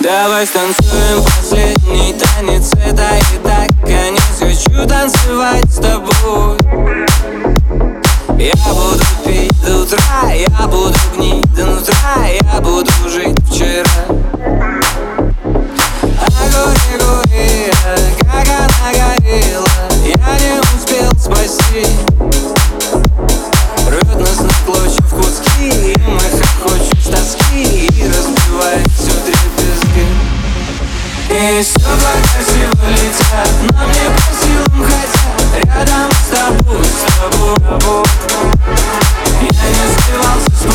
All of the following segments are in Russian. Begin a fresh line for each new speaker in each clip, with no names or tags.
Давай станцуем последний танец. Это и так конец. Хочу танцевать с тобой. Я буду пить до утра Я буду гнить до нутра Я буду жить вчера Стекла красиво летят Нам не по силам хотя Рядом с тобой, с тобой Я не сбивался с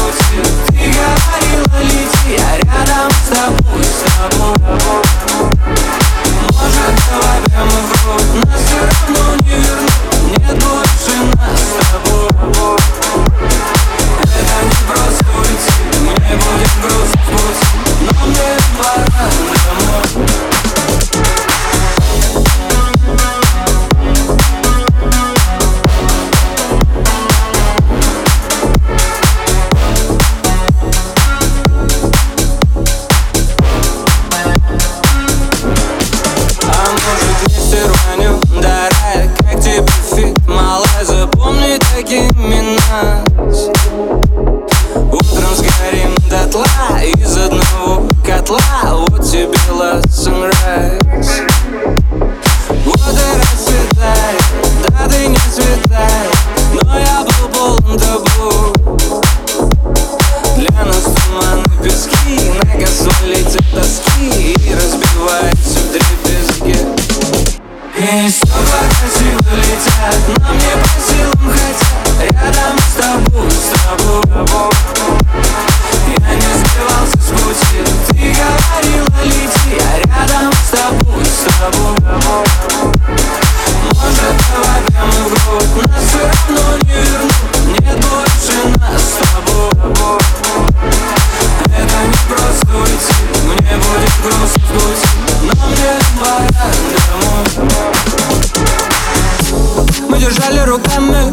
руками.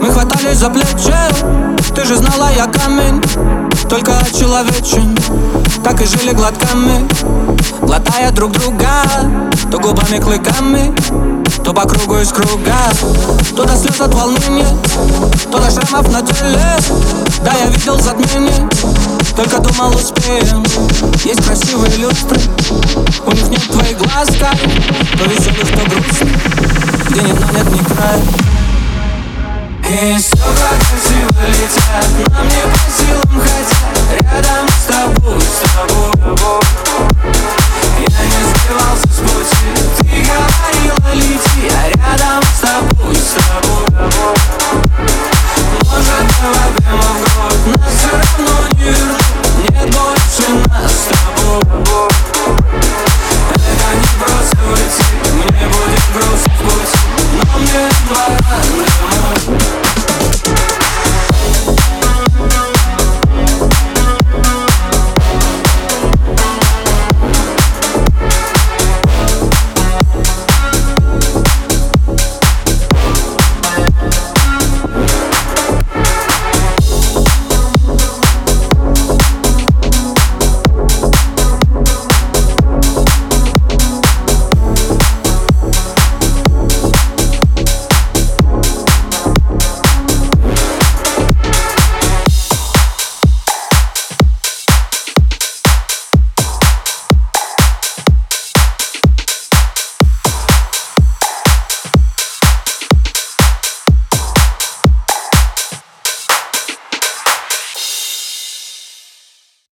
Мы хватались за плечи. Ты же знала, я камень. Только человечен Так и жили глотками. Глотая друг друга. То губами клыками. То по кругу из круга. То до слез от волнения. То до шрамов на теле. Да, я видел затмение. Только думал успеем. Есть красивые люстры. У них нет твоих глаз, как То веселых, то грустных Где нет, но нет ни края и стекла красиво летят Нам не по силам goodbye.